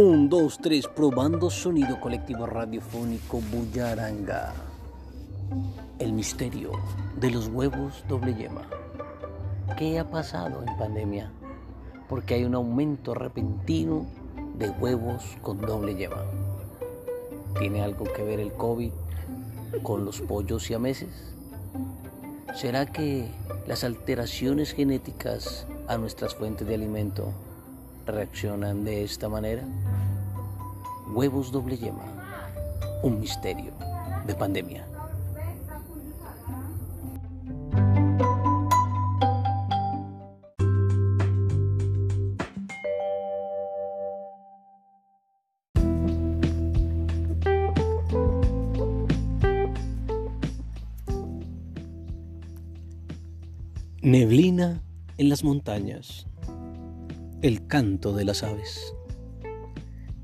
Un, dos, tres, probando sonido colectivo radiofónico Bullaranga. El misterio de los huevos doble yema. ¿Qué ha pasado en pandemia? Porque hay un aumento repentino de huevos con doble yema. ¿Tiene algo que ver el COVID con los pollos y meses? ¿Será que las alteraciones genéticas a nuestras fuentes de alimento reaccionan de esta manera? Huevos doble yema, un misterio de pandemia. Neblina en las montañas el canto de las aves,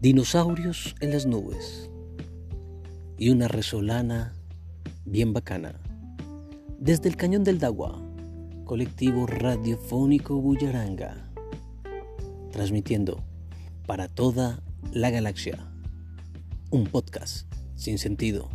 dinosaurios en las nubes y una resolana bien bacana. Desde el cañón del Dagua, colectivo radiofónico Bullaranga, transmitiendo para toda la galaxia un podcast sin sentido.